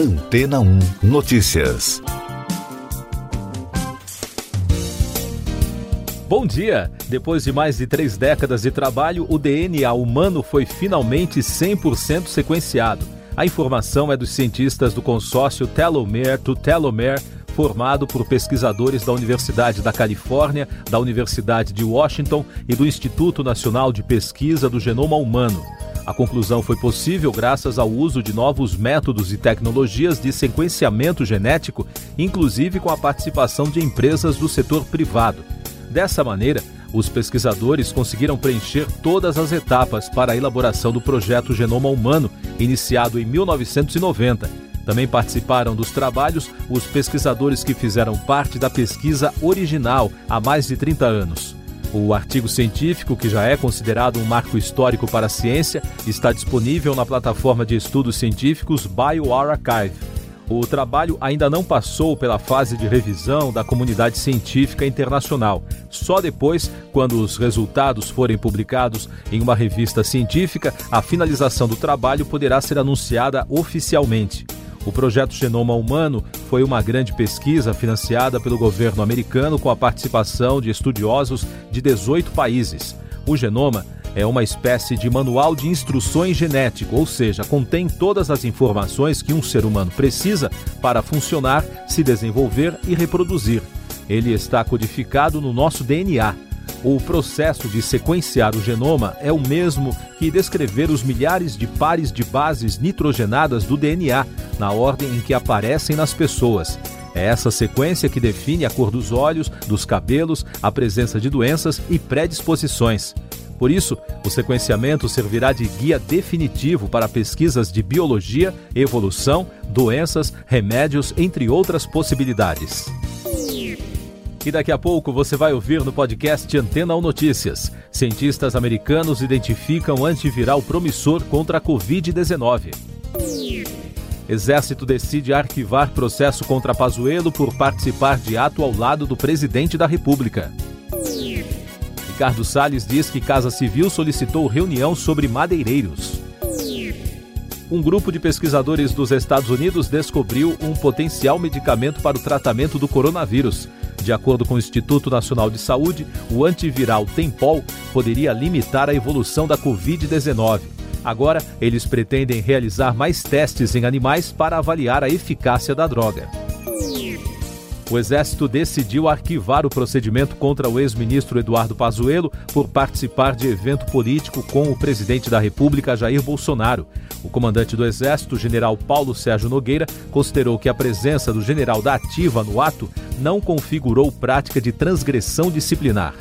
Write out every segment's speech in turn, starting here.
Antena 1 Notícias. Bom dia! Depois de mais de três décadas de trabalho, o DNA humano foi finalmente 100% sequenciado. A informação é dos cientistas do consórcio Telomere to Telomere, formado por pesquisadores da Universidade da Califórnia, da Universidade de Washington e do Instituto Nacional de Pesquisa do Genoma Humano. A conclusão foi possível graças ao uso de novos métodos e tecnologias de sequenciamento genético, inclusive com a participação de empresas do setor privado. Dessa maneira, os pesquisadores conseguiram preencher todas as etapas para a elaboração do projeto Genoma Humano, iniciado em 1990. Também participaram dos trabalhos os pesquisadores que fizeram parte da pesquisa original há mais de 30 anos. O artigo científico, que já é considerado um marco histórico para a ciência, está disponível na plataforma de estudos científicos BioArchive. O trabalho ainda não passou pela fase de revisão da comunidade científica internacional. Só depois, quando os resultados forem publicados em uma revista científica, a finalização do trabalho poderá ser anunciada oficialmente. O projeto Genoma Humano foi uma grande pesquisa financiada pelo governo americano com a participação de estudiosos de 18 países. O genoma é uma espécie de manual de instruções genético, ou seja, contém todas as informações que um ser humano precisa para funcionar, se desenvolver e reproduzir. Ele está codificado no nosso DNA. O processo de sequenciar o genoma é o mesmo que descrever os milhares de pares de bases nitrogenadas do DNA, na ordem em que aparecem nas pessoas. É essa sequência que define a cor dos olhos, dos cabelos, a presença de doenças e predisposições. Por isso, o sequenciamento servirá de guia definitivo para pesquisas de biologia, evolução, doenças, remédios, entre outras possibilidades. E daqui a pouco você vai ouvir no podcast Antena ou Notícias. Cientistas americanos identificam antiviral promissor contra a Covid-19. Exército decide arquivar processo contra Pazuello por participar de ato ao lado do presidente da República. Ricardo Salles diz que Casa Civil solicitou reunião sobre madeireiros. Um grupo de pesquisadores dos Estados Unidos descobriu um potencial medicamento para o tratamento do coronavírus. De acordo com o Instituto Nacional de Saúde, o antiviral Tempol poderia limitar a evolução da Covid-19. Agora, eles pretendem realizar mais testes em animais para avaliar a eficácia da droga o Exército decidiu arquivar o procedimento contra o ex-ministro Eduardo Pazuello por participar de evento político com o presidente da República, Jair Bolsonaro. O comandante do Exército, general Paulo Sérgio Nogueira, considerou que a presença do general da ativa no ato não configurou prática de transgressão disciplinar.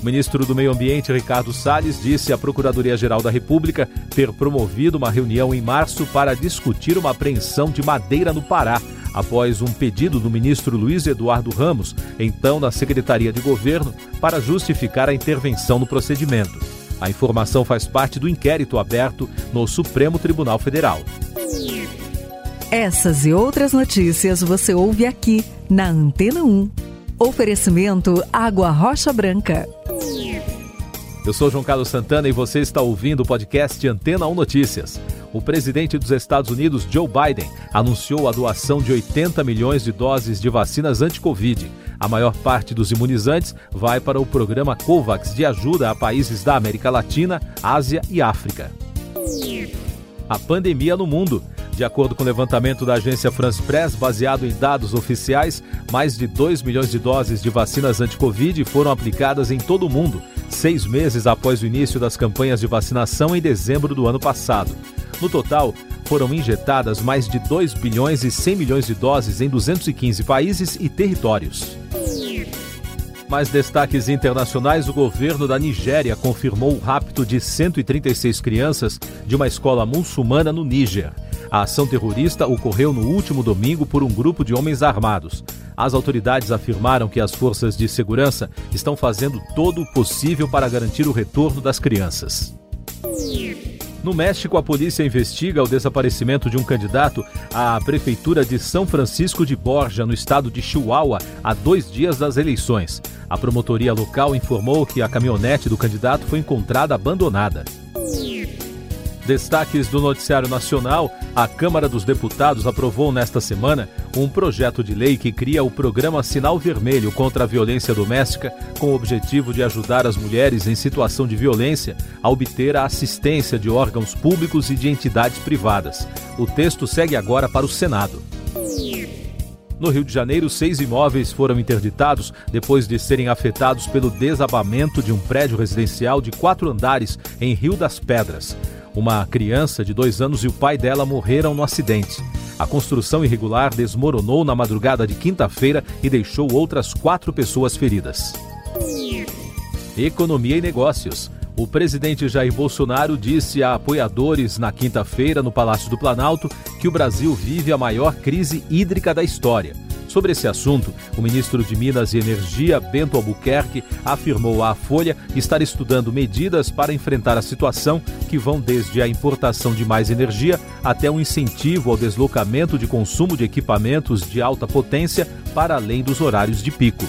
O ministro do Meio Ambiente, Ricardo Salles, disse à Procuradoria-Geral da República ter promovido uma reunião em março para discutir uma apreensão de madeira no Pará após um pedido do ministro Luiz Eduardo Ramos, então na Secretaria de Governo, para justificar a intervenção no procedimento. A informação faz parte do inquérito aberto no Supremo Tribunal Federal. Essas e outras notícias você ouve aqui na Antena 1. Oferecimento Água Rocha Branca. Eu sou João Carlos Santana e você está ouvindo o podcast Antena 1 Notícias o presidente dos Estados Unidos, Joe Biden, anunciou a doação de 80 milhões de doses de vacinas anti-Covid. A maior parte dos imunizantes vai para o programa COVAX de ajuda a países da América Latina, Ásia e África. A pandemia no mundo. De acordo com o levantamento da agência France Press, baseado em dados oficiais, mais de 2 milhões de doses de vacinas anti-Covid foram aplicadas em todo o mundo, seis meses após o início das campanhas de vacinação em dezembro do ano passado. No total, foram injetadas mais de 2 bilhões e 100 milhões de doses em 215 países e territórios. Mais destaques internacionais: o governo da Nigéria confirmou o rapto de 136 crianças de uma escola muçulmana no Níger. A ação terrorista ocorreu no último domingo por um grupo de homens armados. As autoridades afirmaram que as forças de segurança estão fazendo todo o possível para garantir o retorno das crianças. No México, a polícia investiga o desaparecimento de um candidato à prefeitura de São Francisco de Borja, no estado de Chihuahua, há dois dias das eleições. A promotoria local informou que a caminhonete do candidato foi encontrada abandonada. Destaques do Noticiário Nacional: a Câmara dos Deputados aprovou nesta semana um projeto de lei que cria o programa Sinal Vermelho contra a Violência Doméstica, com o objetivo de ajudar as mulheres em situação de violência a obter a assistência de órgãos públicos e de entidades privadas. O texto segue agora para o Senado. No Rio de Janeiro, seis imóveis foram interditados depois de serem afetados pelo desabamento de um prédio residencial de quatro andares em Rio das Pedras. Uma criança de dois anos e o pai dela morreram no acidente. A construção irregular desmoronou na madrugada de quinta-feira e deixou outras quatro pessoas feridas. Economia e Negócios. O presidente Jair Bolsonaro disse a apoiadores na quinta-feira no Palácio do Planalto que o Brasil vive a maior crise hídrica da história. Sobre esse assunto, o ministro de Minas e Energia, Bento Albuquerque, afirmou à Folha estar estudando medidas para enfrentar a situação que vão desde a importação de mais energia até o um incentivo ao deslocamento de consumo de equipamentos de alta potência para além dos horários de pico.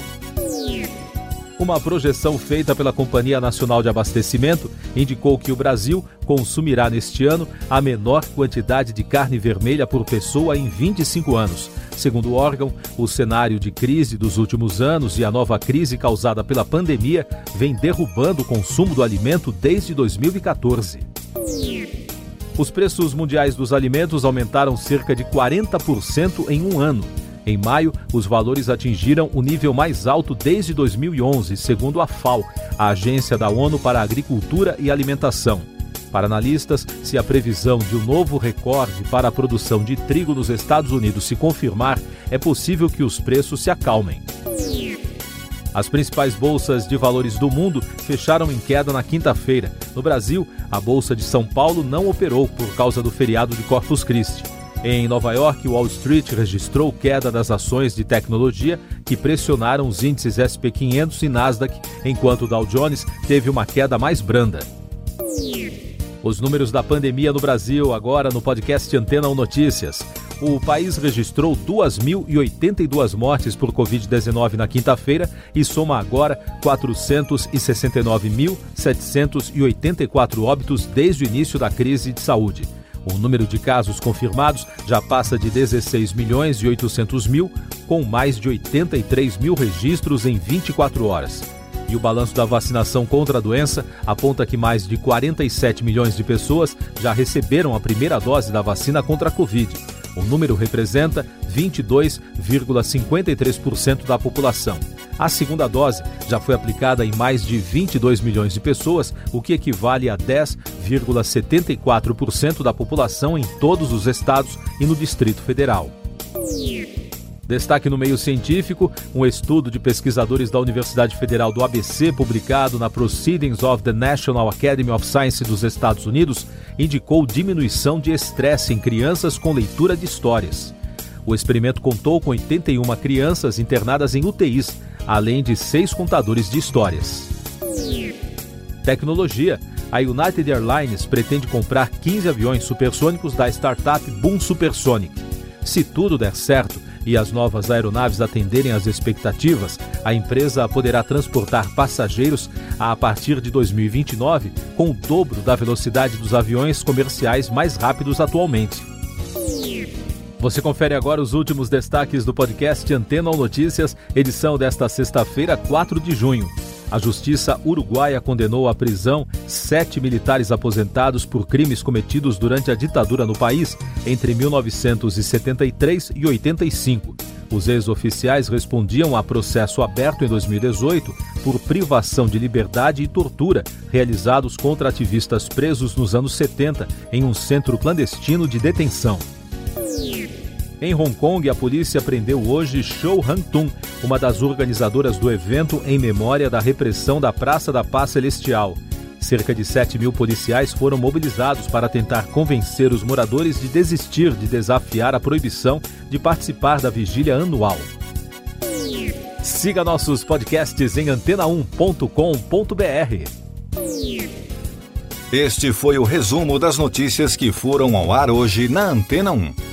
Uma projeção feita pela Companhia Nacional de Abastecimento indicou que o Brasil consumirá neste ano a menor quantidade de carne vermelha por pessoa em 25 anos. Segundo o órgão, o cenário de crise dos últimos anos e a nova crise causada pela pandemia vem derrubando o consumo do alimento desde 2014. Os preços mundiais dos alimentos aumentaram cerca de 40% em um ano. Em maio, os valores atingiram o nível mais alto desde 2011, segundo a FAO, a Agência da ONU para a Agricultura e Alimentação. Para analistas, se a previsão de um novo recorde para a produção de trigo nos Estados Unidos se confirmar, é possível que os preços se acalmem. As principais bolsas de valores do mundo fecharam em queda na quinta-feira. No Brasil, a Bolsa de São Paulo não operou por causa do feriado de Corpus Christi. Em Nova York, Wall Street registrou queda das ações de tecnologia que pressionaram os índices SP 500 e Nasdaq, enquanto o Dow Jones teve uma queda mais branda. Os números da pandemia no Brasil, agora no podcast Antena 1 Notícias. O país registrou 2.082 mortes por Covid-19 na quinta-feira e soma agora 469.784 óbitos desde o início da crise de saúde. O número de casos confirmados já passa de 16 milhões e 800 mil, com mais de 83 mil registros em 24 horas. E o balanço da vacinação contra a doença aponta que mais de 47 milhões de pessoas já receberam a primeira dose da vacina contra a Covid. O número representa 22,53% da população. A segunda dose já foi aplicada em mais de 22 milhões de pessoas, o que equivale a 10,74% da população em todos os estados e no Distrito Federal. Destaque no meio científico, um estudo de pesquisadores da Universidade Federal do ABC, publicado na Proceedings of the National Academy of Science dos Estados Unidos, indicou diminuição de estresse em crianças com leitura de histórias. O experimento contou com 81 crianças internadas em UTIs, além de seis contadores de histórias. Tecnologia. A United Airlines pretende comprar 15 aviões supersônicos da startup Boom Supersonic. Se tudo der certo, e as novas aeronaves atenderem às expectativas, a empresa poderá transportar passageiros a partir de 2029 com o dobro da velocidade dos aviões comerciais mais rápidos atualmente. Você confere agora os últimos destaques do podcast Antena ou Notícias, edição desta sexta-feira, 4 de junho. A justiça uruguaia condenou à prisão sete militares aposentados por crimes cometidos durante a ditadura no país entre 1973 e 85. Os ex-oficiais respondiam a processo aberto em 2018 por privação de liberdade e tortura realizados contra ativistas presos nos anos 70 em um centro clandestino de detenção. Em Hong Kong, a polícia prendeu hoje Shou Hang-tung, uma das organizadoras do evento em memória da repressão da Praça da Paz Celestial. Cerca de 7 mil policiais foram mobilizados para tentar convencer os moradores de desistir de desafiar a proibição de participar da vigília anual. Siga nossos podcasts em antena1.com.br. Este foi o resumo das notícias que foram ao ar hoje na Antena 1.